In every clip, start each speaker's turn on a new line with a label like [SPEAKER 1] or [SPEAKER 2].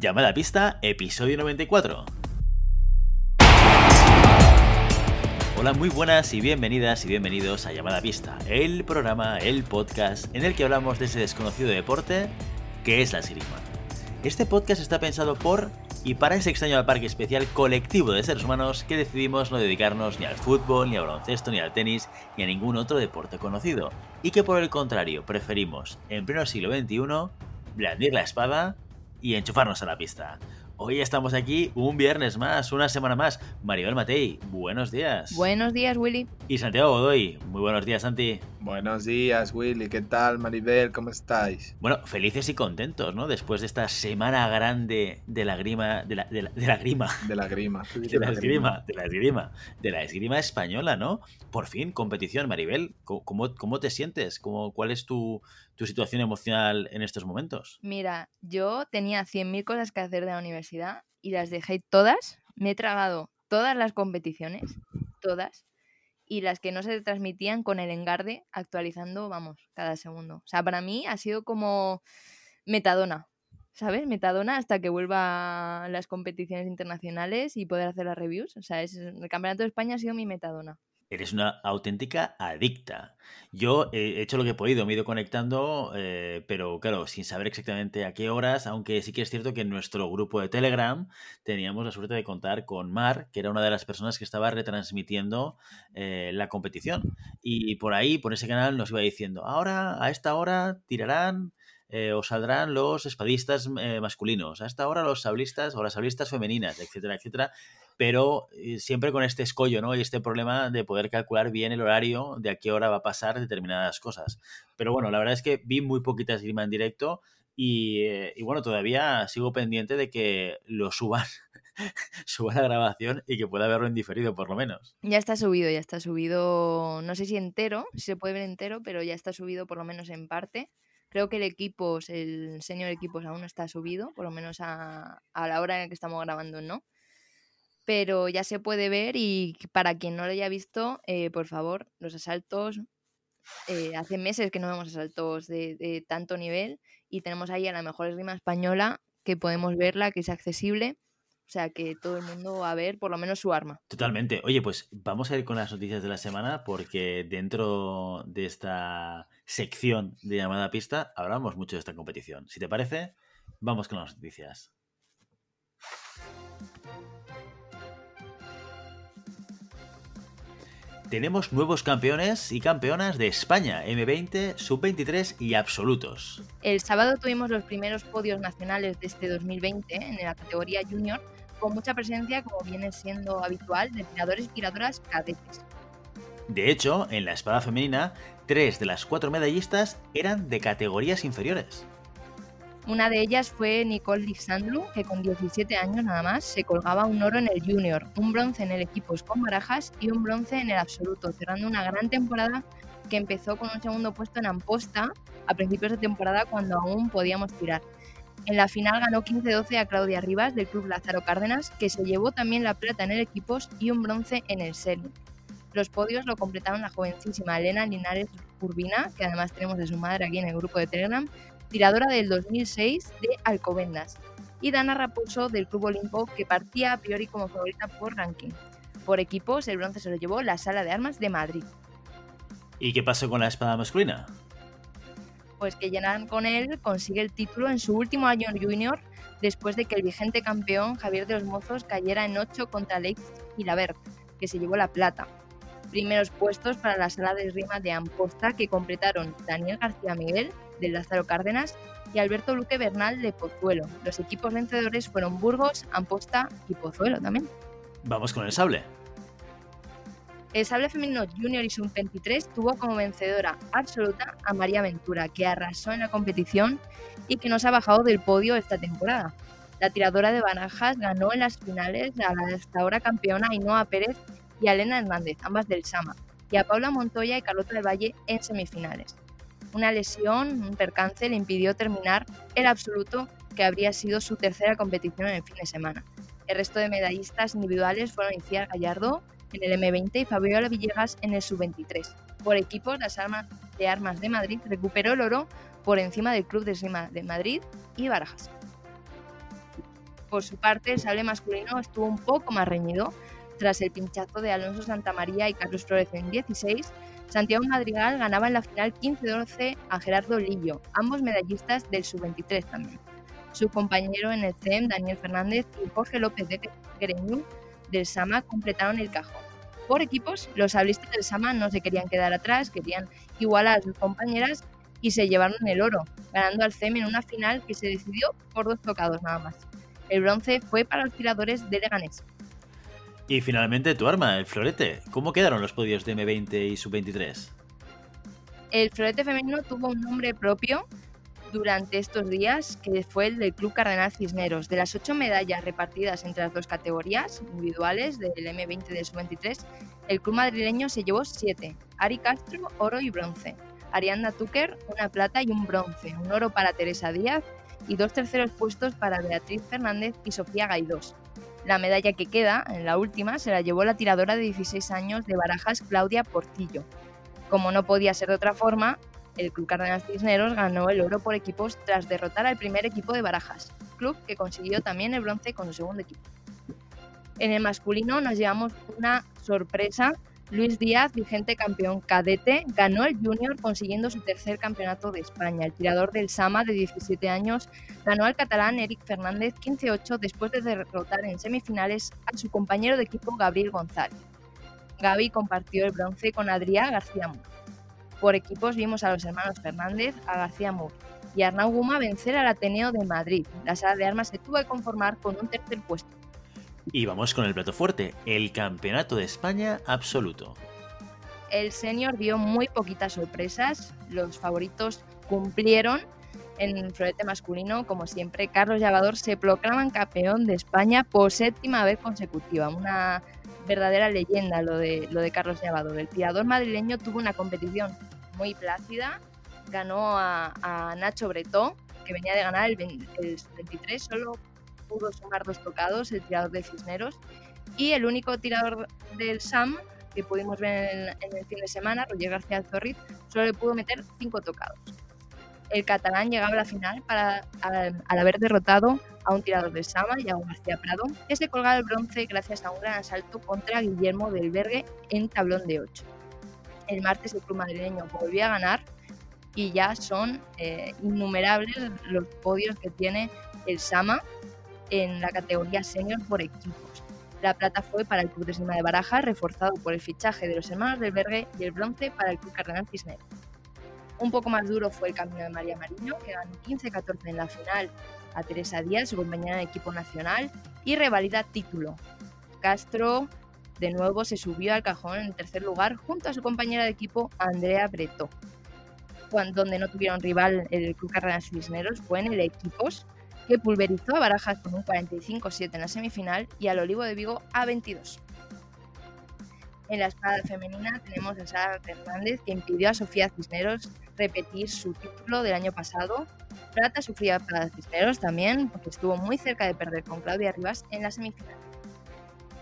[SPEAKER 1] Llamada a pista, episodio 94. Hola, muy buenas y bienvenidas y bienvenidos a Llamada a Pista, el programa, el podcast en el que hablamos de ese desconocido deporte que es la esgrima. Este podcast está pensado por y para ese extraño parque especial colectivo de seres humanos que decidimos no dedicarnos ni al fútbol, ni al baloncesto, ni al tenis, ni a ningún otro deporte conocido, y que por el contrario preferimos, en pleno siglo XXI, blandir la espada y enchufarnos a la pista. Hoy estamos aquí un viernes más, una semana más. Maribel Matei, buenos días.
[SPEAKER 2] Buenos días, Willy.
[SPEAKER 1] Y Santiago Godoy, muy buenos días, Santi.
[SPEAKER 3] Buenos días, Willy. ¿Qué tal, Maribel? ¿Cómo estáis?
[SPEAKER 1] Bueno, felices y contentos, ¿no? Después de esta semana grande de la grima, de la, de la, de la grima.
[SPEAKER 3] De la grima.
[SPEAKER 1] De la esgrima, de la esgrima, de la esgrima española, ¿no? Por fin, competición, Maribel. ¿Cómo, cómo te sientes? ¿Cómo, ¿Cuál es tu, tu situación emocional en estos momentos?
[SPEAKER 2] Mira, yo tenía 100.000 cosas que hacer de la universidad y las dejé todas. Me he tragado todas las competiciones, todas, y las que no se transmitían con el engarde actualizando, vamos, cada segundo. O sea, para mí ha sido como metadona, ¿sabes? Metadona hasta que vuelva las competiciones internacionales y poder hacer las reviews. O sea, es, el Campeonato de España ha sido mi metadona.
[SPEAKER 1] Eres una auténtica adicta. Yo he hecho lo que he podido, me he ido conectando, eh, pero claro, sin saber exactamente a qué horas, aunque sí que es cierto que en nuestro grupo de Telegram teníamos la suerte de contar con Mar, que era una de las personas que estaba retransmitiendo eh, la competición. Y por ahí, por ese canal, nos iba diciendo, ahora, a esta hora, tirarán eh, o saldrán los espadistas eh, masculinos, a esta hora los sablistas o las sablistas femeninas, etcétera, etcétera pero eh, siempre con este escollo, ¿no? Y este problema de poder calcular bien el horario de a qué hora va a pasar determinadas cosas. Pero bueno, la verdad es que vi muy poquitas esgrima en directo y, eh, y, bueno, todavía sigo pendiente de que lo suban, suban la grabación y que pueda verlo en diferido, por lo menos.
[SPEAKER 2] Ya está subido, ya está subido, no sé si entero, si se puede ver entero, pero ya está subido por lo menos en parte. Creo que el equipo, el señor equipos aún no está subido, por lo menos a, a la hora en que estamos grabando, ¿no? Pero ya se puede ver y para quien no lo haya visto, eh, por favor, los asaltos, eh, hace meses que no vemos asaltos de, de, tanto nivel y tenemos ahí a la mejor esgrima española que podemos verla, que es accesible. O sea, que todo el mundo va a ver por lo menos su arma.
[SPEAKER 1] Totalmente. Oye, pues vamos a ir con las noticias de la semana porque dentro de esta sección de llamada pista hablamos mucho de esta competición. Si te parece, vamos con las noticias. Tenemos nuevos campeones y campeonas de España, M20, Sub-23 y absolutos.
[SPEAKER 2] El sábado tuvimos los primeros podios nacionales de este 2020 en la categoría junior, con mucha presencia, como viene siendo habitual, de tiradores y tiradoras cadetes.
[SPEAKER 1] De hecho, en la espada femenina, tres de las cuatro medallistas eran de categorías inferiores.
[SPEAKER 2] Una de ellas fue Nicole Lixandlu, que con 17 años nada más se colgaba un oro en el junior, un bronce en el equipos con barajas y un bronce en el absoluto, cerrando una gran temporada que empezó con un segundo puesto en Amposta a principios de temporada cuando aún podíamos tirar. En la final ganó 15-12 a Claudia Rivas del club Lázaro Cárdenas, que se llevó también la plata en el equipos y un bronce en el senior. Los podios lo completaron la jovencísima Elena Linares Urbina, que además tenemos a su madre aquí en el grupo de Telegram, tiradora del 2006 de Alcobendas, y Dana Raposo del Club Olimpo, que partía a priori como favorita por ranking. Por equipos, el bronce se lo llevó la Sala de Armas de Madrid.
[SPEAKER 1] ¿Y qué pasó con la espada masculina?
[SPEAKER 2] Pues que Llenan con él consigue el título en su último año junior, después de que el vigente campeón Javier de los Mozos cayera en 8 contra Alex Gilabert, que se llevó la plata. Primeros puestos para la sala de rima de Amposta que completaron Daniel García Miguel, de Lázaro Cárdenas, y Alberto Luque Bernal de Pozuelo. Los equipos vencedores fueron Burgos, Amposta y Pozuelo también.
[SPEAKER 1] Vamos con el sable.
[SPEAKER 2] El sable femenino junior y sub-23 tuvo como vencedora absoluta a María Ventura, que arrasó en la competición y que no se ha bajado del podio esta temporada. La tiradora de barajas ganó en las finales a la hasta ahora campeona Ainhoa Pérez y a Elena Hernández, ambas del Sama, y a Paula Montoya y Carlota del Valle en semifinales. Una lesión, un percance, le impidió terminar el absoluto que habría sido su tercera competición en el fin de semana. El resto de medallistas individuales fueron Iciar Gallardo en el M20 y Fabiola Villegas en el Sub-23. Por equipos, las armas de armas de Madrid recuperó el oro por encima del Club de Esgrima de Madrid y Barajas. Por su parte, el sable masculino estuvo un poco más reñido. Tras el pinchazo de Alonso Santamaría y Carlos Flores en 16, Santiago Madrigal ganaba en la final 15-12 a Gerardo Lillo, ambos medallistas del sub-23 también. Su compañero en el CEM, Daniel Fernández y Jorge López de Greñú del Sama completaron el cajón. Por equipos, los sablistas del Sama no se querían quedar atrás, querían igualar a sus compañeras y se llevaron el oro, ganando al CEM en una final que se decidió por dos tocados nada más. El bronce fue para los tiradores de Leganés.
[SPEAKER 1] Y finalmente tu arma, el florete. ¿Cómo quedaron los podios de M20 y Sub-23?
[SPEAKER 2] El florete femenino tuvo un nombre propio durante estos días, que fue el del Club Cardenal Cisneros. De las ocho medallas repartidas entre las dos categorías individuales del M20 y del Sub-23, el club madrileño se llevó siete. Ari Castro, oro y bronce. Arianda Tucker, una plata y un bronce. Un oro para Teresa Díaz y dos terceros puestos para Beatriz Fernández y Sofía Gaidós. La medalla que queda, en la última, se la llevó la tiradora de 16 años de Barajas, Claudia Portillo. Como no podía ser de otra forma, el Club Cardenal Cisneros ganó el oro por equipos tras derrotar al primer equipo de Barajas, club que consiguió también el bronce con su segundo equipo. En el masculino nos llevamos una sorpresa Luis Díaz, vigente campeón cadete, ganó el junior consiguiendo su tercer campeonato de España. El tirador del Sama de 17 años ganó al catalán Eric Fernández 15-8 después de derrotar en semifinales a su compañero de equipo Gabriel González. Gaby compartió el bronce con Adrià García Mur. Por equipos vimos a los hermanos Fernández, a García y a Arnau Guma vencer al Ateneo de Madrid. La sala de armas se tuvo que conformar con un tercer puesto.
[SPEAKER 1] Y vamos con el plato fuerte, el Campeonato de España absoluto.
[SPEAKER 2] El senior dio muy poquitas sorpresas, los favoritos cumplieron. En florete masculino, como siempre, Carlos Llavador se proclama campeón de España por séptima vez consecutiva. Una verdadera leyenda lo de, lo de Carlos Llavador. El tirador madrileño tuvo una competición muy plácida, ganó a, Nacho Bretó, que venía de ganar el, el 23 solo pudo sumar dos tocados, el tirador de Cisneros, y el único tirador del SAM que pudimos ver en, el fin de semana, Roger García Zorriz, solo le pudo meter cinco tocados. El catalán llegaba a la final para, al, haber derrotado a un tirador del Sama, Yago García Prado, que se colgaba el bronce gracias a un gran asalto contra Guillermo del Bergue en tablón de 8. El martes el club madrileño volvió a ganar y ya son eh, innumerables los podios que tiene el Sama en la categoría senior por equipos. La plata fue para el Club de Esgrima de Baraja, reforzado por el fichaje de los hermanos del Bergue, y el bronce para el Club Cardenal Cisneros. Un poco más duro fue el camino de María Mariño, que ganó 15-14 en la final a Teresa Díaz, su compañera de equipo nacional, y revalida título. Castro de nuevo se subió al cajón en tercer lugar junto a su compañera de equipo Andrea Breto. Cuando, donde no tuvieron rival el Club Cardenal Cisneros fue en el equipos, que pulverizó a Barajas con un 45-7 en la semifinal y al Olivo de Vigo a 22. En la espada femenina tenemos a Sara Fernández que impidió a Sofía Cisneros repetir su título del año pasado. Plata sufría para Cisneros también porque estuvo muy cerca de perder con Claudia Rivas en la semifinal.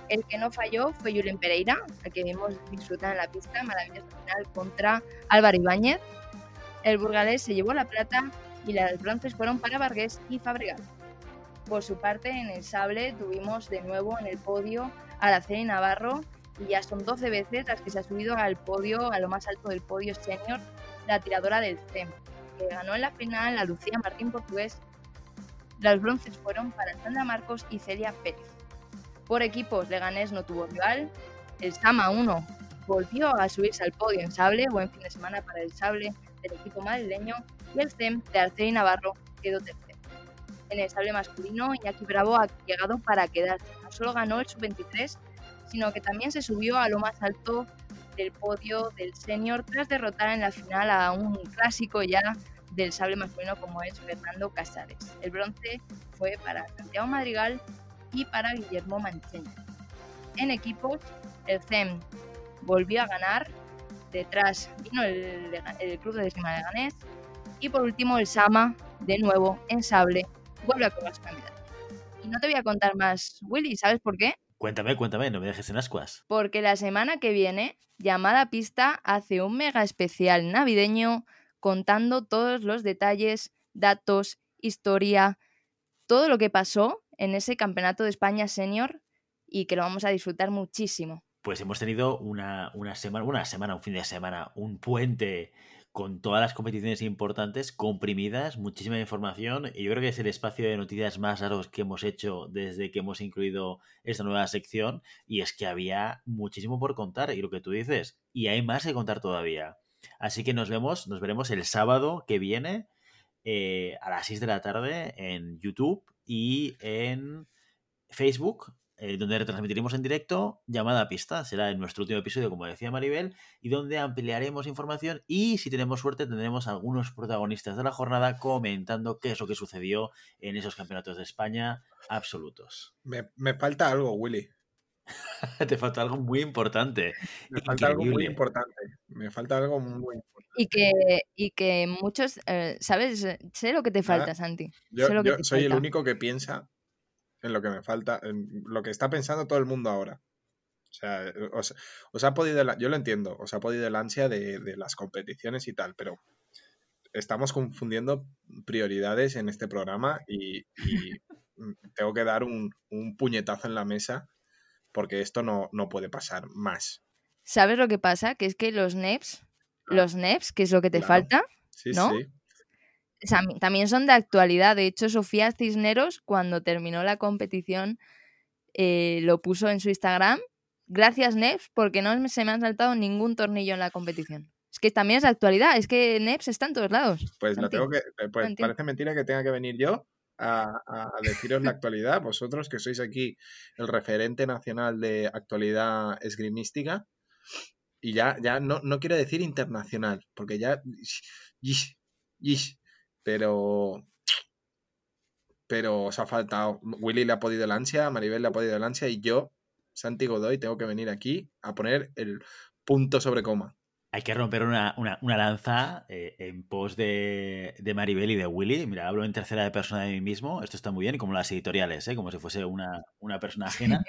[SPEAKER 2] El que no falló fue Julen Pereira, al que vimos disfrutar en la pista maravillosa final contra Álvaro Ibáñez. El burgalés se llevó la plata y las bronces fueron para Vargas y Fabregat. Por su parte, en el sable tuvimos de nuevo en el podio a Araceli Navarro y ya son 12 veces las que se ha subido al podio, a lo más alto del podio senior, la tiradora del CEM, que ganó en la final la Lucía Martín Portugués. Las bronces fueron para Sandra Marcos y Celia Pérez. Por equipos, Leganés no tuvo rival, el Sama 1 volvió a subirse al podio en sable, buen fin de semana para el sable del equipo madrileño, y el CEM de Arceli Navarro quedó tercero. En el sable masculino, Iñaki Bravo ha llegado para quedarse. No solo ganó el sub-23, sino que también se subió a lo más alto del podio del senior tras derrotar en la final a un clásico ya del sable masculino como es Fernando Casares. El bronce fue para Santiago Madrigal y para Guillermo Mancheño. En equipos, el CEM volvió a ganar detrás vino el, Club de Esgrima de Ganés y por último el Sama, de nuevo en sable, vuelve a colgarse la medalla. Y no te voy a contar más, Willy, ¿sabes por qué?
[SPEAKER 1] Cuéntame, cuéntame, no me dejes en ascuas.
[SPEAKER 2] Porque la semana que viene, Llamada Pista hace un mega especial navideño contando todos los detalles, datos, historia, todo lo que pasó en ese Campeonato de España Senior y que lo vamos a disfrutar muchísimo.
[SPEAKER 1] Pues hemos tenido una, una semana, una semana, un fin de semana, un puente con todas las competiciones importantes comprimidas, muchísima información. Y yo creo que es el espacio de noticias más raros que hemos hecho desde que hemos incluido esta nueva sección. Y es que había muchísimo por contar, y lo que tú dices, y hay más que contar todavía. Así que nos vemos, nos veremos el sábado que viene eh, a las 6 de la tarde en YouTube y en Facebook eh, donde retransmitiremos en directo llamada a pista. Será en nuestro último episodio, como decía Maribel, y donde ampliaremos información y, si tenemos suerte, tendremos algunos protagonistas de la jornada comentando qué es lo que sucedió en esos campeonatos de España absolutos.
[SPEAKER 3] Me, falta algo, Willy.
[SPEAKER 1] Te falta algo muy importante.
[SPEAKER 3] Me falta algo muy importante. Me falta algo muy importante.
[SPEAKER 2] Y que, y que muchos, eh, ¿sabes? Sé lo que te falta, Santi.
[SPEAKER 3] Yo, soy el único que piensa en lo que me falta, en lo que está pensando todo el mundo ahora. O sea, os, ha podido, yo lo entiendo, os ha podido el ansia de, las competiciones y tal, pero estamos confundiendo prioridades en este programa y, tengo que dar un, puñetazo en la mesa porque esto no, puede pasar más.
[SPEAKER 2] ¿Sabes lo que pasa? Que es que los NEPs, ah. los NEPs, que es lo que te falta, ¿no? Sí también son de actualidad. De hecho, Sofía Cisneros, cuando terminó la competición, eh, lo puso en su Instagram. Gracias, Neps, porque no se me han saltado ningún tornillo en la competición. Es que también es de actualidad, es que Neps está en todos lados.
[SPEAKER 3] Pues, tengo que, eh, pues parece mentira que tenga que venir yo a, deciros la actualidad. Vosotros que sois aquí el referente nacional de actualidad esgrimística. Y ya, ya no, no quiero decir internacional, porque ya pero pero os ha faltado. Willy le ha podido el ansia, Maribel le ha podido el ansia y yo, Santi Godoy, tengo que venir aquí a poner el punto sobre coma.
[SPEAKER 1] Hay que romper una, lanza eh, en pos de, Maribel y de Willy. Mira, hablo en tercera persona de mí mismo. Esto está muy bien, como las editoriales, ¿eh? como si fuese una, una persona ajena.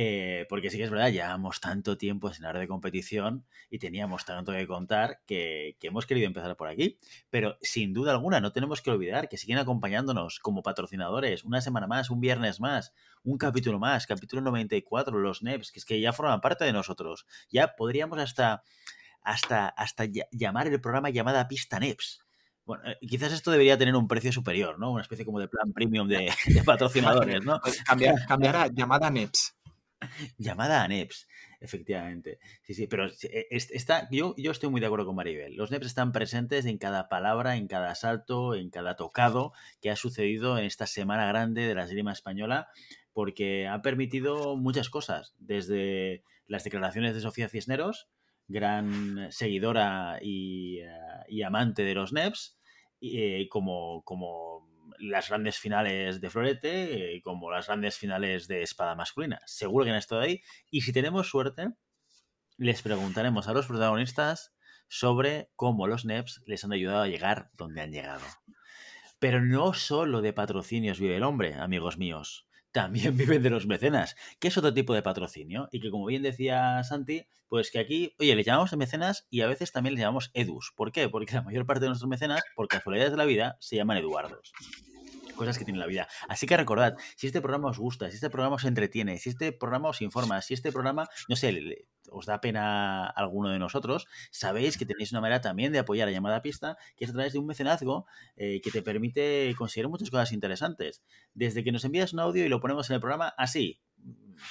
[SPEAKER 1] Eh, porque sí que es verdad, llevamos tanto tiempo sin hablar de competición y teníamos tanto que contar que, hemos querido empezar por aquí. Pero sin duda alguna, no tenemos que olvidar que siguen acompañándonos como patrocinadores una semana más, un viernes más, un capítulo más, capítulo 94, los NEPs, que es que ya forman parte de nosotros. Ya podríamos hasta, hasta, hasta llamar el programa llamada Pista NEPs. Bueno, eh, quizás esto debería tener un precio superior, ¿no? Una especie como de plan premium de, patrocinadores, ¿no?
[SPEAKER 3] Pues cambiará llamada NEPs.
[SPEAKER 1] Llamada a NEPS, efectivamente. Sí, sí, pero e, está, yo, yo estoy muy de acuerdo con Maribel. Los NEPS están presentes en cada palabra, en cada salto, en cada tocado que ha sucedido en esta semana grande de la esgrima española, porque ha permitido muchas cosas, desde las declaraciones de Sofía Cisneros, gran seguidora y, eh, amante de los NEPS, y, eh, como, como las grandes finales de florete eh, como las grandes finales de espada masculina. Seguro que han estado ahí. Y si tenemos suerte, les preguntaremos a los protagonistas sobre cómo los NEPs les han ayudado a llegar donde han llegado. Pero no solo de patrocinios vive el hombre, amigos míos. También viven de los mecenas, que es otro tipo de patrocinio. Y que, como bien decía Santi, pues que aquí, oye, le llamamos mecenas y a veces también les llamamos edus. ¿Por qué? Porque la mayor parte de nuestros mecenas, por casualidades de la vida, se llaman Eduardos cosas que tiene la vida. Así que recordad, si este programa os gusta, si este programa os entretiene, si este programa os informa, si este programa, no sé, os da pena alguno de nosotros, sabéis que tenéis una manera también de apoyar a llamada pista, que es a través de un mecenazgo eh, que te permite conseguir muchas cosas interesantes. Desde que nos envías un audio y lo ponemos en el programa así,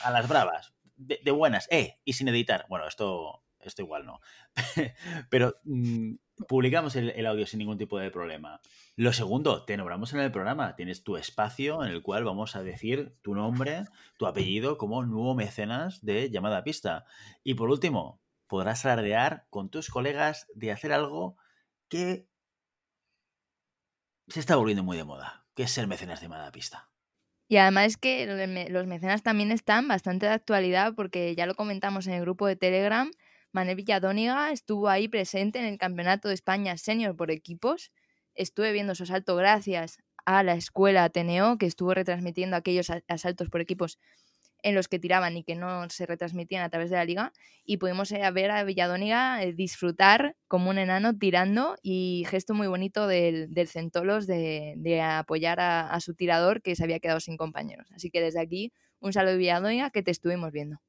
[SPEAKER 1] a las bravas, de, de buenas, eh, y sin editar. Bueno, esto esto igual no. Pero mm, publicamos el, audio sin ningún tipo de problema. Lo segundo, te nombramos en el programa. Tienes tu espacio en el cual vamos a decir tu nombre, tu apellido como nuevo mecenas de llamada pista. Y por último, podrás alardear con tus colegas de hacer algo que se está volviendo muy de moda, que es ser mecenas de llamada pista.
[SPEAKER 2] Y además es que los mecenas también están bastante de actualidad porque ya lo comentamos en el grupo de Telegram Mané Villadóniga estuvo ahí presente en el Campeonato de España Senior por equipos. Estuve viendo su asalto gracias a la escuela Ateneo, que estuvo retransmitiendo aquellos asaltos por equipos en los que tiraban y que no se retransmitían a través de la liga y pudimos eh, ver a Villadóniga eh, disfrutar como un enano tirando y gesto muy bonito del, Centolos de, apoyar a, su tirador que se había quedado sin compañeros. Así que desde aquí un saludo Villadóniga que te estuvimos viendo.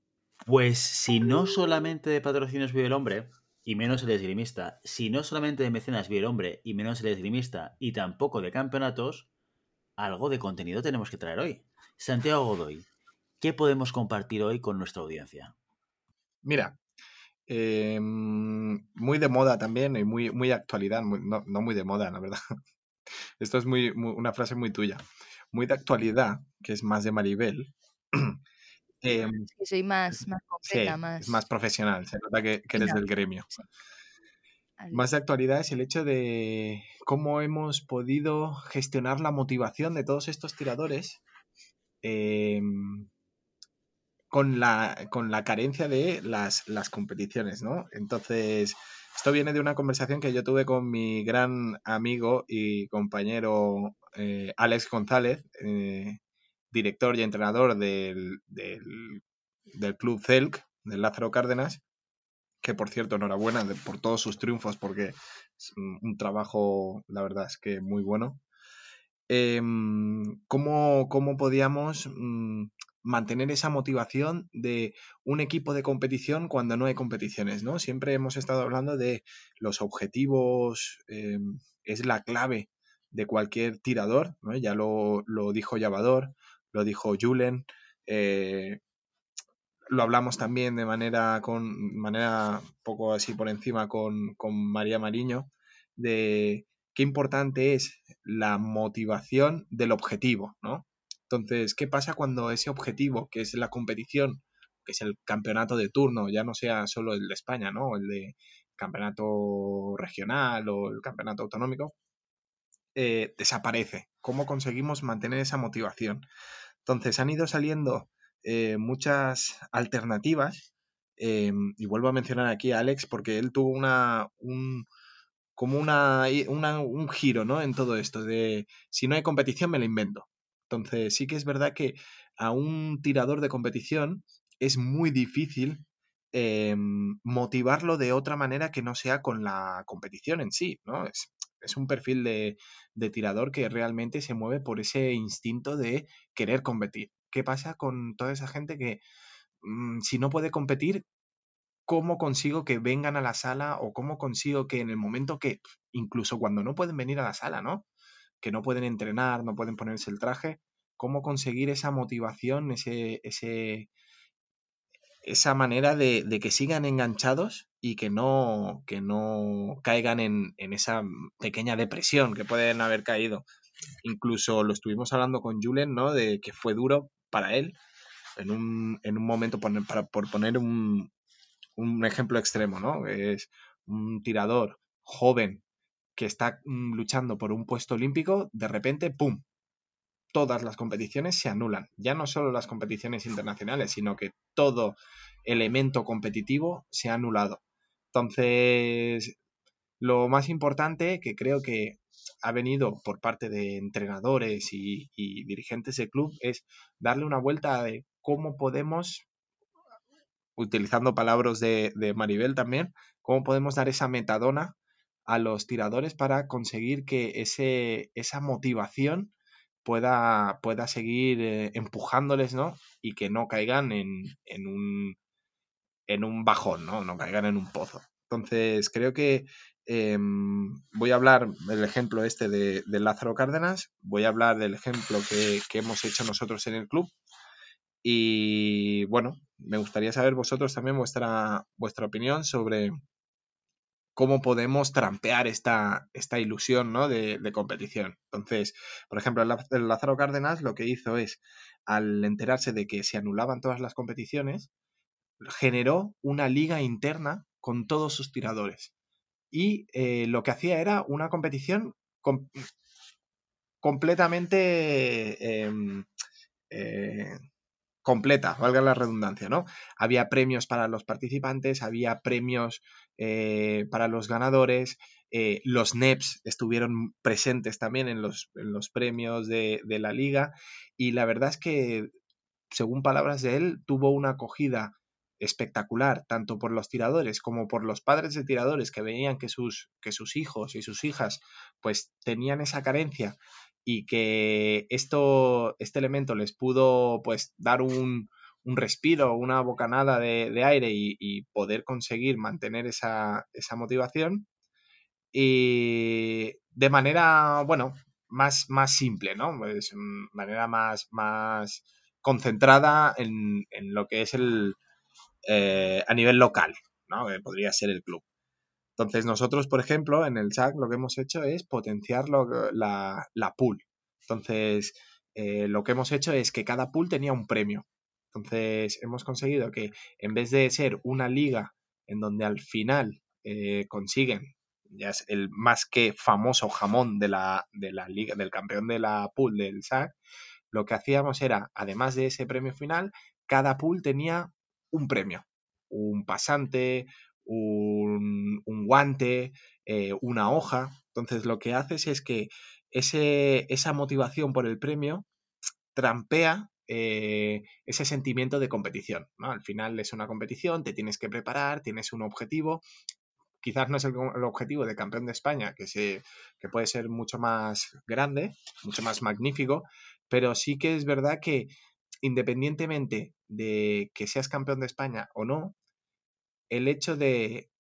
[SPEAKER 1] Pues si no solamente de patrocinios vive el hombre, y menos el esgrimista, si no solamente de mecenas vive el hombre, y menos el esgrimista, y tampoco de campeonatos, algo de contenido tenemos que traer hoy. Santiago Godoy, ¿qué podemos compartir hoy con nuestra audiencia?
[SPEAKER 3] Mira, em, muy de moda también y muy, muy actualidad, no, muy de moda, la verdad. Esto es muy, una frase muy tuya. Muy de actualidad, que es más de Maribel.
[SPEAKER 2] Eh, soy más, más
[SPEAKER 3] completa,
[SPEAKER 2] más...
[SPEAKER 3] más profesional, se nota que, eres del gremio. Más de actualidad es el hecho de cómo hemos podido gestionar la motivación de todos estos tiradores em, con, la, con la carencia de las, las competiciones, ¿no? Entonces, esto viene de una conversación que yo tuve con mi gran amigo y compañero eh, Alex González, eh, director y entrenador del, club CELC, del Lázaro Cárdenas, que por cierto, enhorabuena por todos sus triunfos, porque es un trabajo, la verdad es que muy bueno. Em, ¿cómo, podíamos mm, mantener esa motivación de un equipo de competición cuando no hay competiciones? ¿no? Siempre hemos estado hablando de los objetivos, em, es la clave de cualquier tirador, ya lo, lo dijo Llavador, lo dijo Julen, eh, lo hablamos también de manera, con, manera poco así por encima con, María Mariño, de qué importante es la motivación del objetivo, ¿no? Entonces, ¿qué pasa cuando ese objetivo, que es la competición, que es el campeonato de turno, ya no sea solo el de España, ¿no? El de campeonato regional o el campeonato autonómico, eh, desaparece. ¿Cómo conseguimos mantener esa motivación? Entonces han ido saliendo eh, muchas alternativas eh, y vuelvo a mencionar aquí a Alex porque él tuvo una, un, como una, un giro ¿no? en todo esto de si no hay competición me la invento. Entonces sí que es verdad que a un tirador de competición es muy difícil motivarlo de otra manera que no sea con la competición en sí, ¿no? Es, es un perfil de, tirador que realmente se mueve por ese instinto de querer competir. ¿Qué pasa con toda esa gente que mm, si no puede competir, cómo consigo que vengan a la sala o cómo consigo que en el momento que, incluso cuando no pueden venir a la sala, ¿no? Que no pueden entrenar, no pueden ponerse el traje, cómo conseguir esa motivación, ese, ese, esa manera de, que sigan enganchados y que no, que no caigan en, esa pequeña depresión que pueden haber caído. Incluso lo estuvimos hablando con Julen, ¿no? De que fue duro para él en un, en un momento, por, por poner un, un ejemplo extremo, ¿no? Es un tirador joven que está mm, luchando por un puesto olímpico, de repente, ¡pum! Todas las competiciones se anulan. Ya no solo las competiciones internacionales, sino que todo elemento competitivo se ha anulado. Entonces, lo más importante que creo que ha venido por parte de entrenadores y, dirigentes del club es darle una vuelta de cómo podemos, utilizando palabras de, de Maribel también, cómo podemos dar esa metadona a los tiradores para conseguir que ese, esa motivación pueda, pueda seguir eh, empujándoles, ¿no? Y que no caigan en, en, un, en un bajón, ¿no? No caigan en un pozo. Entonces, creo que em, voy a hablar del ejemplo este de, Lázaro Cárdenas, voy a hablar del ejemplo que, que, hemos hecho nosotros en el club. Y bueno, me gustaría saber vosotros también vuestra, vuestra opinión sobre, cómo podemos trampear esta, esta ilusión ¿no? de, competición. Entonces, por ejemplo, el Lázaro Cárdenas lo que hizo es, al enterarse de que se anulaban todas las competiciones, generó una liga interna con todos sus tiradores. Y eh, lo que hacía era una competición completamente em, eh, completa, valga la redundancia, ¿no? Había premios para los participantes, había premios eh, para los ganadores, eh, los NEPs estuvieron presentes también en los, en los premios de, la liga y la verdad es que según palabras de él, tuvo una acogida espectacular, tanto por los tiradores como por los padres de tiradores que veían que sus, que sus hijos y sus hijas pues tenían esa carencia y que esto, este elemento les pudo pues dar un, un respiro, una bocanada de, aire y, poder conseguir mantener esa, motivación. Y de manera, bueno, más, más simple, ¿no? Pues, manera más, más concentrada en, lo que es el, eh, a nivel local, ¿no? que podría ser el club. Entonces nosotros, por ejemplo, en el SAC lo que hemos hecho es potenciar la, la, pool. Entonces, eh, lo que hemos hecho es que cada pool tenía un premio. Entonces, hemos conseguido que en vez de ser una liga en donde al final eh, consiguen, ya es el más que famoso jamón de la, de la liga, del campeón de la pool del SAC, lo que hacíamos era, además de ese premio final, cada pool tenía un premio, un pasante, un, guante, eh, una hoja. Entonces lo que haces es que ese, esa motivación por el premio trampea eh, ese sentimiento de competición. Al final es una competición, te tienes que preparar, tienes un objetivo. Quizás no es el, objetivo de campeón de España, que, que puede ser mucho más grande, mucho más magnífico, pero sí que es verdad que independientemente de que seas campeón de España o no, el hecho de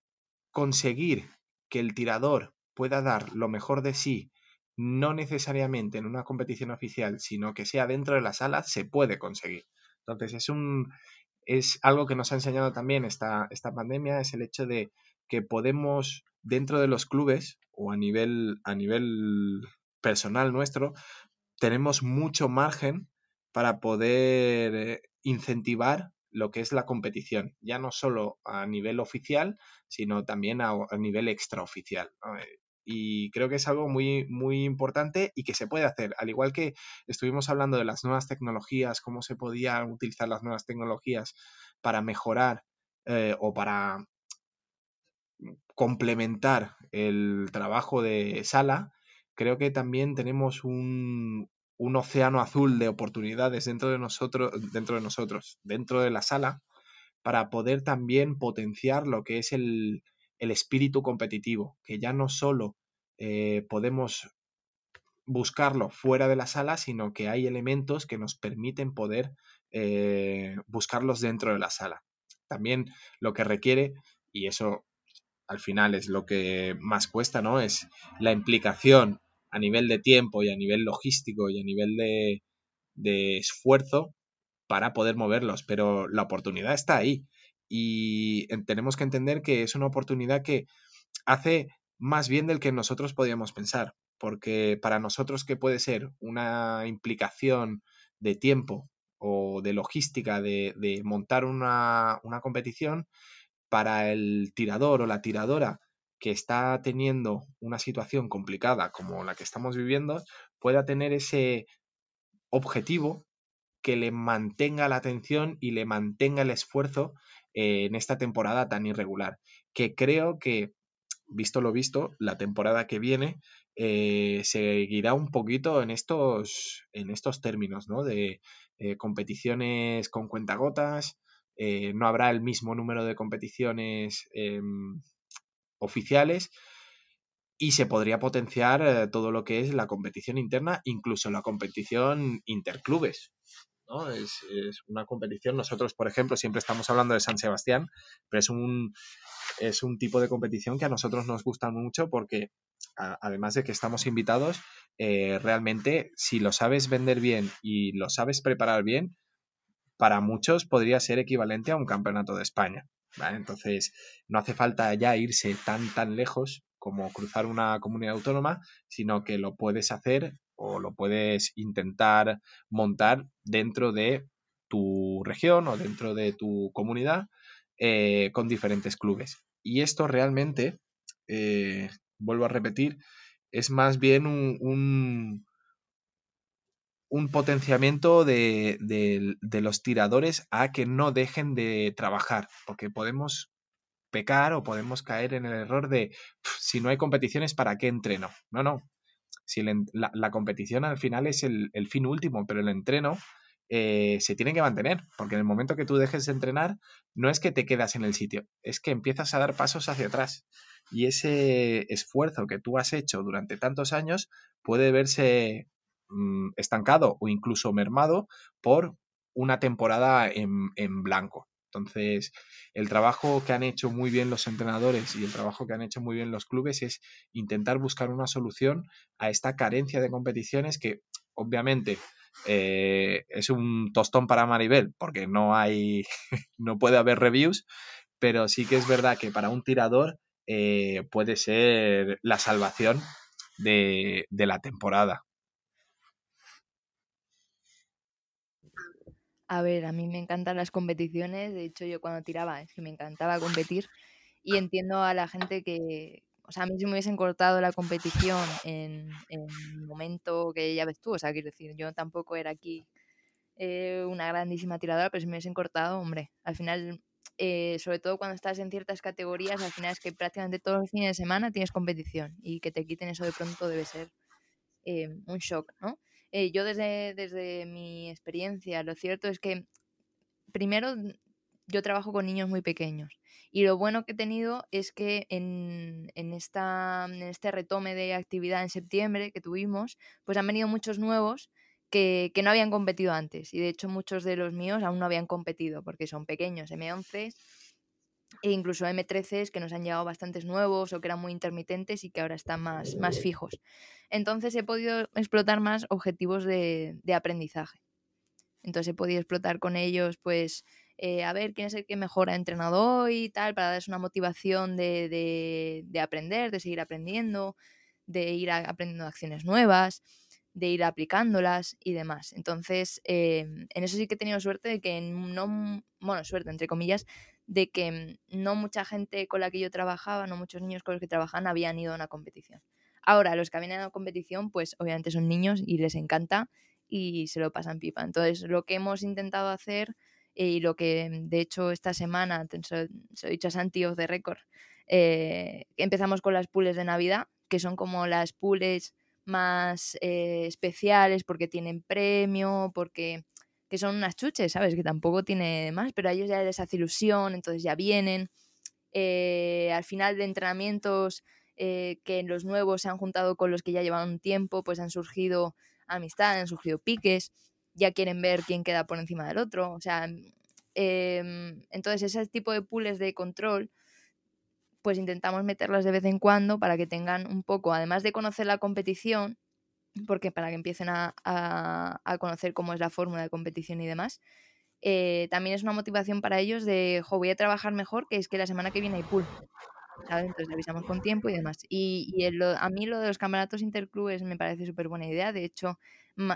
[SPEAKER 3] conseguir que el tirador pueda dar lo mejor de sí, no necesariamente en una competición oficial, sino que sea dentro de la sala, se puede conseguir. Entonces, es un es algo que nos ha enseñado también esta, esta pandemia, es el hecho de que podemos, dentro de los clubes o a nivel, a nivel personal nuestro, tenemos mucho margen para poder eh, incentivar lo que es la competición, ya no solo a nivel oficial, sino también a, nivel extraoficial. Y creo que es algo muy, muy importante y que se puede hacer. Al igual que estuvimos hablando de las nuevas tecnologías, cómo se podían utilizar las nuevas tecnologías para mejorar eh, o para complementar el trabajo de sala, creo que también tenemos un, un océano azul de oportunidades dentro de nosotros, dentro de nosotros, dentro de la sala, para poder también potenciar lo que es el, espíritu competitivo, que ya no solo eh, podemos buscarlo fuera de la sala, sino que hay elementos que nos permiten poder eh, buscarlos dentro de la sala. También lo que requiere, y eso al final es lo que más cuesta, ¿no? Es la implicación a nivel de tiempo y a nivel logístico y a nivel de, esfuerzo para poder moverlos, pero la oportunidad está ahí y tenemos que entender que es una oportunidad que hace más bien del que nosotros podíamos pensar, porque para nosotros que puede ser una implicación de tiempo o de logística de, de montar una, una, competición, para el tirador o la tiradora que está teniendo una situación complicada como la que estamos viviendo pueda tener ese objetivo que le mantenga la atención y le mantenga el esfuerzo en esta temporada tan irregular. Que creo que, visto lo visto, la temporada que viene eh, seguirá un poquito en estos, en estos términos, ¿no? De eh, competiciones con cuentagotas, eh, no habrá el mismo número de competiciones em, oficiales y se podría potenciar eh, todo lo que es la competición interna, incluso la competición interclubes. ¿No? Es, una competición, nosotros por ejemplo siempre estamos hablando de San Sebastián, pero es un, es un tipo de competición que a nosotros nos gusta mucho porque además de que estamos invitados, eh, realmente si lo sabes vender bien y lo sabes preparar bien, para muchos podría ser equivalente a un campeonato de España. Entonces, no hace falta ya irse tan, tan lejos como cruzar una comunidad autónoma, sino que lo puedes hacer o lo puedes intentar montar dentro de tu región o dentro de tu comunidad eh, con diferentes clubes. Y esto realmente, eh, vuelvo a repetir, es más bien un, un potenciamiento de, los tiradores a que no dejen de trabajar, porque podemos pecar o podemos caer en el error de si no hay competiciones, ¿para qué entreno? No, no. Si la, competición al final es el, fin último, pero el entreno eh, se tienen que mantener, porque en el momento que tú dejes de entrenar, no es que te quedas en el sitio, es que empiezas a dar pasos hacia atrás. Y ese esfuerzo que tú has hecho durante tantos años puede verse mm, estancado o incluso mermado por una temporada en blanco. Entonces, el trabajo que han hecho muy bien los entrenadores y el trabajo que han hecho muy bien los clubes es intentar buscar una solución a esta carencia de competiciones que obviamente eh, es un tostón para Maribel porque no hay, no puede haber reviews, pero sí que es verdad que para un tirador eh, puede ser la salvación de, de la temporada.
[SPEAKER 2] A ver, a mí me encantan las competiciones. De hecho, yo cuando tiraba es que me encantaba competir. Y entiendo a la gente que, o sea, a mí si me hubiesen cortado la competición en, el momento que ya ves tú, o sea, quiero decir, yo tampoco era aquí eh, una grandísima tiradora, pero si me hubiesen cortado, hombre, al final, eh, sobre todo cuando estás en ciertas categorías, al final es que prácticamente todos los fines de semana tienes competición y que te quiten eso de pronto debe ser eh, un shock, ¿no? Eh, yo desde, desde mi experiencia, lo cierto es que primero yo trabajo con niños muy pequeños y lo bueno que he tenido es que en, en, esta, en este retome de actividad en septiembre que tuvimos, pues han venido muchos nuevos que, que, no habían competido antes y de hecho muchos de los míos aún no habían competido porque son pequeños, M11 e incluso M13 que nos han llegado bastantes nuevos o que eran muy intermitentes y que ahora están más, más fijos. Entonces he podido explotar más objetivos de, de aprendizaje. Entonces he podido explotar con ellos, pues, eh, a ver quién es el que mejor ha entrenado hoy y tal, para darles una motivación de, de, de aprender, de seguir aprendiendo, de ir aprendiendo acciones nuevas, de ir aplicándolas y demás. Entonces, eh, en eso sí que he tenido suerte de que no, bueno, suerte entre comillas, de que no mucha gente con la que yo trabajaba, no muchos niños con los que trabajan habían ido a una competición. Ahora, los que habían ido a una competición, pues obviamente son niños y les encanta y se lo pasan pipa. Entonces, lo que hemos intentado hacer eh, y lo que de hecho esta semana, se lo he dicho a Santi of the Record, eh, empezamos con las pools de Navidad, que son como las pools más eh, especiales porque tienen premio, porque que son unas chuches, ¿sabes? Que tampoco tiene más, pero a ellos ya les hace ilusión, entonces ya vienen. Eh, al final de entrenamientos eh, que los nuevos se han juntado con los que ya llevan un tiempo, pues han surgido amistad, han surgido piques, ya quieren ver quién queda por encima del otro. O sea, eh, entonces ese tipo de pools de control, pues intentamos meterlas de vez en cuando para que tengan un poco, además de conocer la competición, porque para que empiecen a, a, conocer cómo es la fórmula de competición y demás, eh, también es una motivación para ellos de, jo, voy a trabajar mejor, que es que la semana que viene hay pool. ¿sabes? Entonces avisamos con tiempo y demás. Y, y a mí lo de los campeonatos interclubes me parece súper buena idea. De hecho,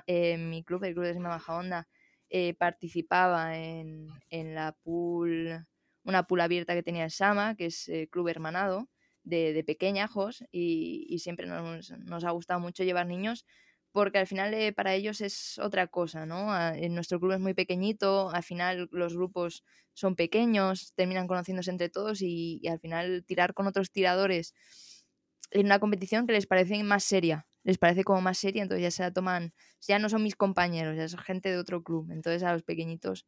[SPEAKER 2] eh, mi club, el Club de Sima Baja Onda, eh, participaba en, en, la pool, una pool abierta que tenía el Sama, que es Club Hermanado, de, de pequeñajos y, siempre nos, ha gustado mucho llevar niños porque al final eh, para ellos es otra cosa, ¿no? En nuestro club es muy pequeñito, al final los grupos son pequeños, terminan conociéndose entre todos y, al final tirar con otros tiradores en una competición que les parece más seria, les parece como más seria, entonces ya se la toman, ya no son mis compañeros, ya son gente de otro club, entonces a los pequeñitos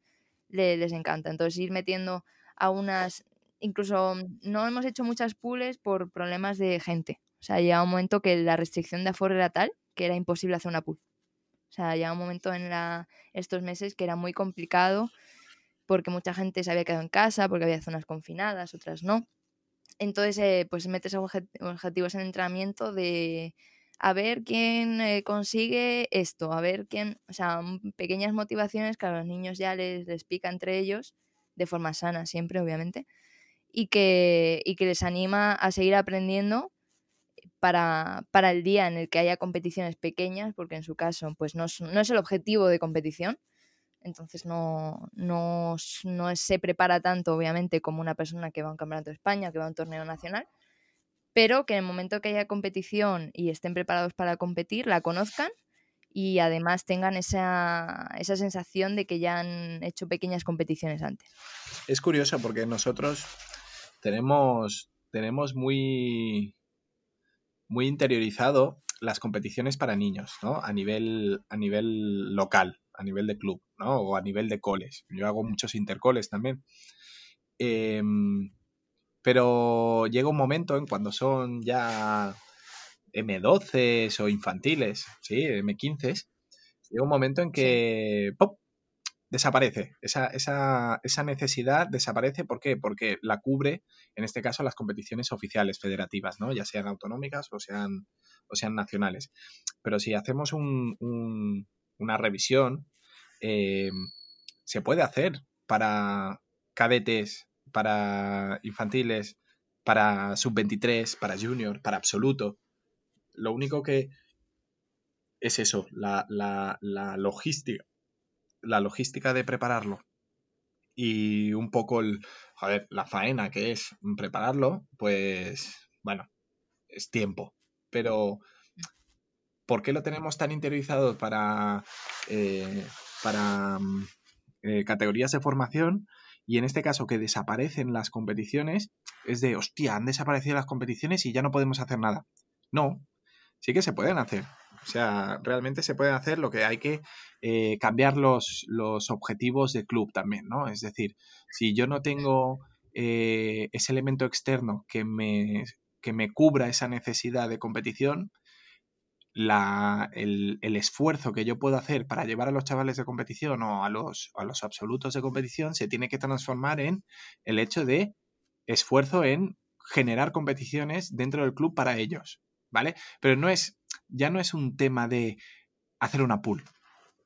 [SPEAKER 2] les encanta, entonces ir metiendo a unas incluso no hemos hecho muchas pools por problemas de gente. O sea, llega un momento que la restricción de aforo era tal que era imposible hacer una pool. O sea, llega un momento en estos meses que era muy complicado porque mucha gente se había quedado en casa, porque había zonas confinadas, otras no. Entonces, eh, pues metes objetivos en entrenamiento de a ver quién eh, consigue esto, a ver quién, o sea, pequeñas motivaciones que a los niños ya les, les pica entre ellos, de forma sana siempre, obviamente, y que, y que les anima a seguir aprendiendo para, para, el día en el que haya competiciones pequeñas, porque en su caso pues no, no es el objetivo de competición, entonces no, no, no, se prepara tanto obviamente como una persona que va a un campeonato de España, que va a un torneo nacional, pero que en el momento que haya competición y estén preparados para competir, la conozcan y además tengan esa, esa sensación de que ya han hecho pequeñas competiciones antes.
[SPEAKER 3] Es curioso porque nosotros tenemos, tenemos muy, muy interiorizado las competiciones para niños, ¿no? A nivel, a nivel local. a nivel de club, ¿no? O a nivel de coles. Yo hago muchos intercoles también. Em, pero llega un momento en cuando son ya M12 o infantiles, ¿sí? M15, llega un momento en que ¡pop! Desaparece. Esa, esa, esa, necesidad desaparece. ¿Por qué? Porque la cubre, en este caso, las competiciones oficiales federativas, ¿no? Ya sean autonómicas o sean, o sean nacionales. Pero si hacemos un, una revisión, eh, se puede hacer para cadetes, para infantiles, para sub-23, para junior, para absoluto. Lo único que es eso, la, la, la logística la logística de prepararlo y un poco el, la faena que es prepararlo, pues bueno, es tiempo. Pero, ¿por qué lo tenemos tan interiorizado para, eh, para mm, eh, categorías de formación? Y en este caso que desaparecen las competiciones, es de, hostia, han desaparecido las competiciones y ya no podemos hacer nada. No, sí que se pueden hacer. O sea, realmente se puede hacer lo que hay que eh, cambiar los, los, objetivos de club también, ¿no? Es decir, si yo no tengo eh, ese elemento externo que me, que me cubra esa necesidad de competición, la, el, el, esfuerzo que yo puedo hacer para llevar a los chavales de competición o a los, a los absolutos de competición se tiene que transformar en el hecho de esfuerzo en generar competiciones dentro del club para ellos, ¿vale? Pero no es ya no es un tema de hacer una pool.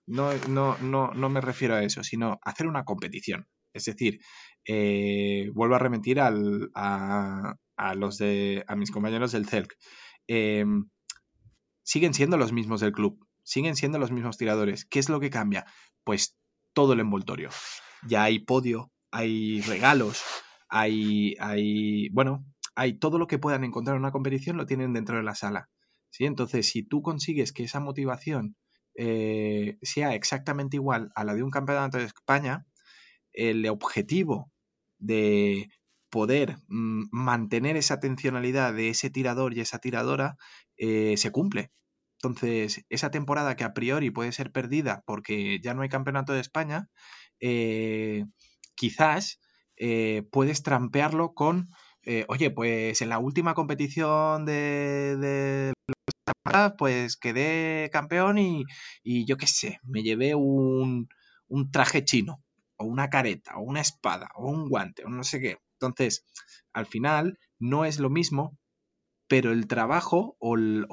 [SPEAKER 3] No, no, no, no me refiero a eso, sino hacer una competición. Es decir, eh, vuelvo a remitir al, a, los de, a mis compañeros del CELC. Em, siguen siendo los mismos del club, siguen siendo los mismos tiradores. ¿Qué es lo que cambia? Pues todo el envoltorio. Ya hay podio, hay regalos, hay, hay, bueno, hay todo lo que puedan encontrar en una competición lo tienen dentro de la sala. ¿Sí? Entonces, si tú consigues que esa motivación eh, sea exactamente igual a la de un campeonato de España, el objetivo de poder mm, mantener esa atencionalidad de ese tirador y esa tiradora eh, se cumple. Entonces, esa temporada que a priori puede ser perdida porque ya no hay campeonato de España, eh, quizás puedes trampearlo con, oye, pues en la última competición de, de pues quedé campeón y, yo qué sé, me llevé un, traje chino, o una careta, o una espada, o un guante, o no sé qué. Entonces, al final, no es lo mismo, pero el trabajo o el,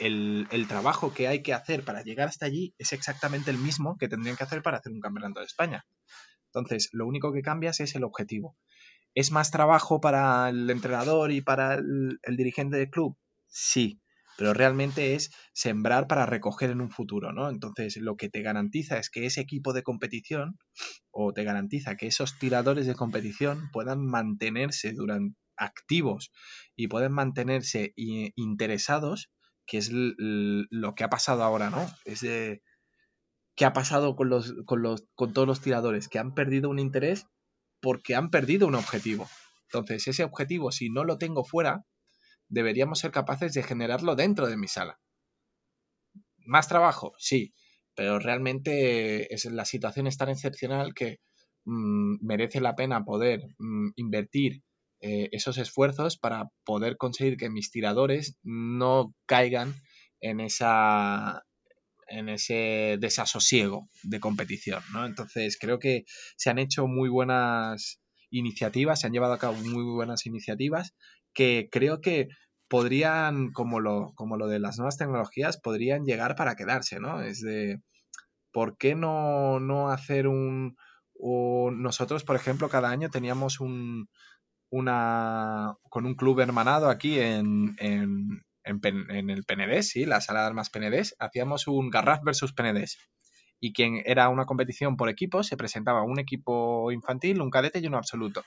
[SPEAKER 3] el, trabajo que hay que hacer para llegar hasta allí es exactamente el mismo que tendrían que hacer para hacer un campeonato de España. Entonces, lo único que cambias es el objetivo. ¿Es más trabajo para el entrenador y para el, dirigente del club? Sí, pero realmente es sembrar para recoger en un futuro, ¿no? Entonces, lo que te garantiza es que ese equipo de competición o te garantiza que esos tiradores de competición puedan mantenerse durante activos y pueden mantenerse interesados, que es lo que ha pasado ahora, ¿no? Es de qué ha pasado con los, con los con todos los tiradores que han perdido un interés porque han perdido un objetivo. Entonces, ese objetivo, si no lo tengo fuera, deberíamos ser capaces de generarlo dentro de mi sala. ¿Más trabajo? Sí, pero realmente es, la situación es tan excepcional que mm, merece la pena poder mm, invertir eh, esos esfuerzos para poder conseguir que mis tiradores no caigan en esa, en ese desasosiego de competición, ¿no? Entonces creo que se han hecho muy buenas iniciativas, se han llevado a cabo muy buenas iniciativas que creo que podrían, como lo, como lo de las nuevas tecnologías, podrían llegar para quedarse, ¿no? Es de, ¿por qué no, no hacer un, Nosotros, por ejemplo, cada año teníamos un, una, con un club hermanado aquí en, en, el Penedés, sí, la sala de armas Penedés, hacíamos un Garraf versus Penedés. Y quien era una competición por equipos, se presentaba un equipo infantil, un cadete y uno absoluto.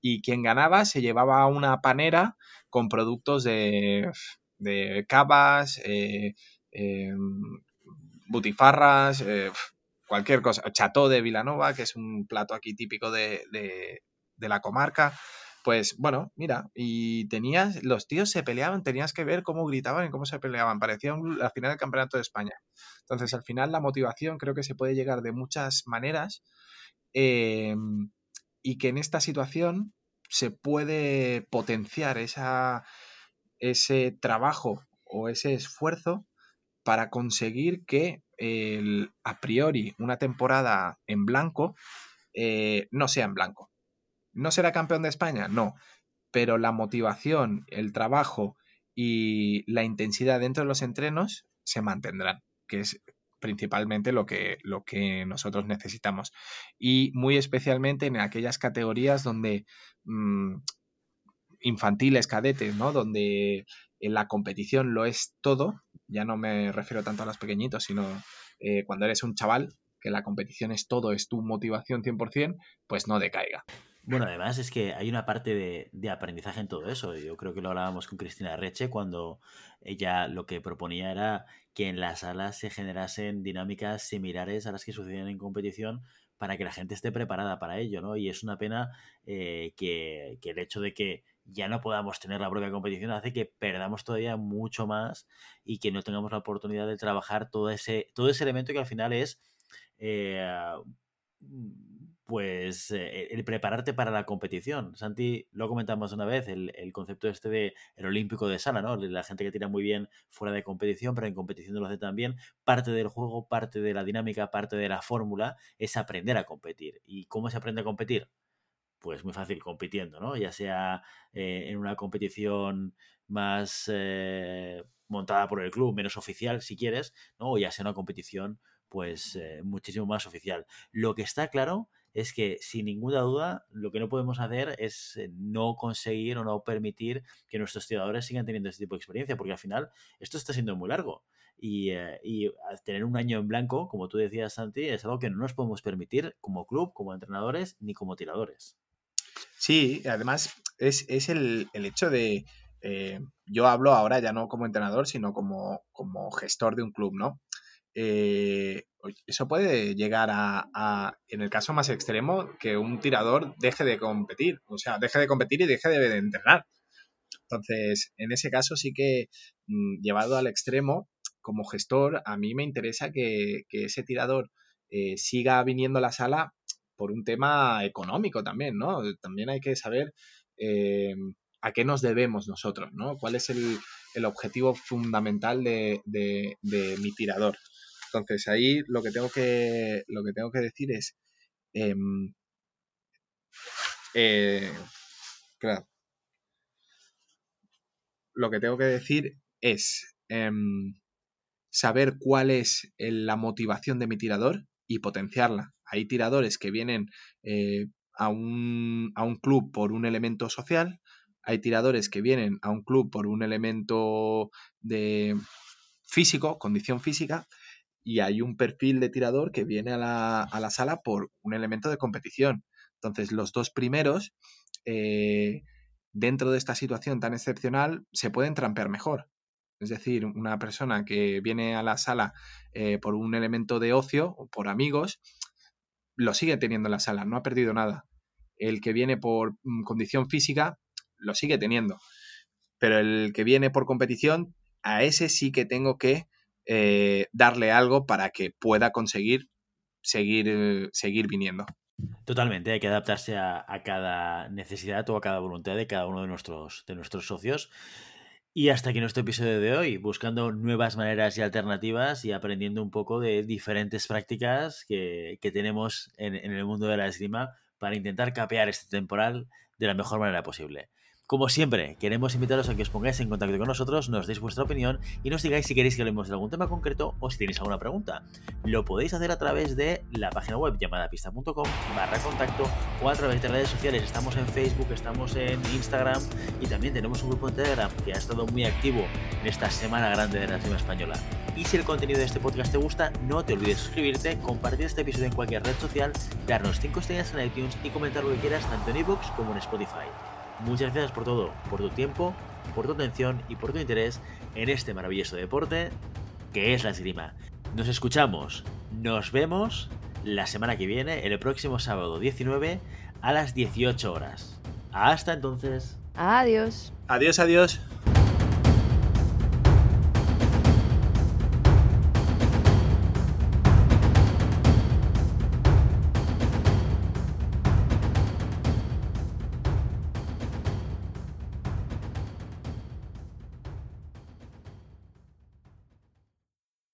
[SPEAKER 3] Y quien ganaba se llevaba una panera con productos de, de cavas, eh, em, butifarras, eh, cualquier cosa. Cható de Vilanova, que es un plato aquí típico de, de la comarca. Pues bueno, mira, y tenías, los tíos se peleaban, tenías que ver cómo gritaban y cómo se peleaban, parecía la final del Campeonato de España. Entonces, al final, la motivación creo que se puede llegar de muchas maneras em, y que en esta situación se puede potenciar esa, ese trabajo o ese esfuerzo para conseguir que el, a priori una temporada en blanco eh, no sea en blanco. ¿No será campeón de España? No. Pero la motivación, el trabajo y la intensidad dentro de los entrenos se mantendrán, que es principalmente lo que, lo que nosotros necesitamos. Y muy especialmente en aquellas categorías donde mm, infantiles, cadetes, ¿no? Donde la competición lo es todo, ya no me refiero tanto a los pequeñitos, sino eh, cuando eres un chaval, que la competición es todo, es tu motivación 100%, pues no decaiga.
[SPEAKER 1] Bueno, además es que hay una parte de, aprendizaje en todo eso. Yo creo que lo hablábamos con Cristina Reche cuando ella lo que proponía era que en las salas se generasen dinámicas similares a las que sucedían en competición para que la gente esté preparada para ello, ¿no? Y es una pena eh, que, que, el hecho de que ya no podamos tener la propia competición hace que perdamos todavía mucho más y que no tengamos la oportunidad de trabajar todo ese, todo ese elemento que al final es eh, pues eh, el prepararte para la competición. Santi, lo comentamos una vez, el, concepto este de el olímpico de sala, ¿no? La gente que tira muy bien fuera de competición, pero en competición lo hace también. Parte del juego, parte de la dinámica, parte de la fórmula es aprender a competir. ¿Y cómo se aprende a competir? Pues muy fácil, compitiendo, ¿no? Ya sea eh, en una competición más eh, montada por el club, menos oficial, si quieres, ¿no? O ya sea una competición, pues muchísimo más oficial. Lo que está claro es que sin ninguna duda lo que no podemos hacer es eh, no conseguir o no permitir que nuestros tiradores sigan teniendo este tipo de experiencia, porque al final esto está siendo muy largo. Y, eh, tener un año en blanco, como tú decías, Santi, es algo que no nos podemos permitir como club, como entrenadores, ni como tiradores.
[SPEAKER 3] Sí, además es, el, hecho de, eh, yo hablo ahora ya no como entrenador, sino como, como gestor de un club, ¿no? Eh, eso puede llegar a, en el caso más extremo, que un tirador deje de competir, o sea, deje de competir y deje de, entrenar. Entonces, en ese caso sí que mm, llevado al extremo, como gestor, a mí me interesa que, ese tirador eh, siga viniendo a la sala por un tema económico también, ¿no? También hay que saber eh, a qué nos debemos nosotros, ¿no? ¿Cuál es el, objetivo fundamental de mi tirador? Entonces ahí lo que tengo que, lo que, tengo que decir es, em, eh, claro, lo que tengo que decir es em, saber cuál es la motivación de mi tirador y potenciarla. Hay tiradores que vienen eh, a, un, a un club por un elemento social, hay tiradores que vienen a un club por un elemento de físico, condición física, y hay un perfil de tirador que viene a la, sala por un elemento de competición. Entonces, los dos primeros, eh, dentro de esta situación tan excepcional, se pueden trampear mejor. Es decir, una persona que viene a la sala eh, por un elemento de ocio o por amigos, lo sigue teniendo en la sala, no ha perdido nada. El que viene por mm, condición física, lo sigue teniendo. Pero el que viene por competición, a ese sí que tengo que eh, darle algo para que pueda conseguir seguir, seguir viniendo.
[SPEAKER 1] Totalmente, hay que adaptarse a, cada necesidad o a cada voluntad de cada uno de nuestros, de nuestros socios. Y hasta aquí nuestro episodio de hoy, buscando nuevas maneras y alternativas y aprendiendo un poco de diferentes prácticas que, tenemos en, en, el mundo de la esgrima para intentar capear este temporal de la mejor manera posible. Como siempre, queremos invitaros a que os pongáis en contacto con nosotros, nos deis vuestra opinión y nos digáis si queréis que hablemos de algún tema concreto o si tenéis alguna pregunta. Lo podéis hacer a través de la página web llamada pista.com barra contacto o a través de redes sociales. Estamos en Facebook, estamos en Instagram y también tenemos un grupo en Telegram que ha estado muy activo en esta semana grande de la Nación Española. Y si el contenido de este podcast te gusta, no te olvides de suscribirte, compartir este episodio en cualquier red social, darnos 5 estrellas en iTunes y comentar lo que quieras tanto en ebooks como en Spotify. Muchas gracias por todo, por tu tiempo, por tu atención y por tu interés en este maravilloso deporte que es la esgrima. Nos escuchamos, nos vemos la semana que viene, el próximo sábado 19 a las 18 horas. Hasta entonces.
[SPEAKER 2] Adiós.
[SPEAKER 3] Adiós, adiós.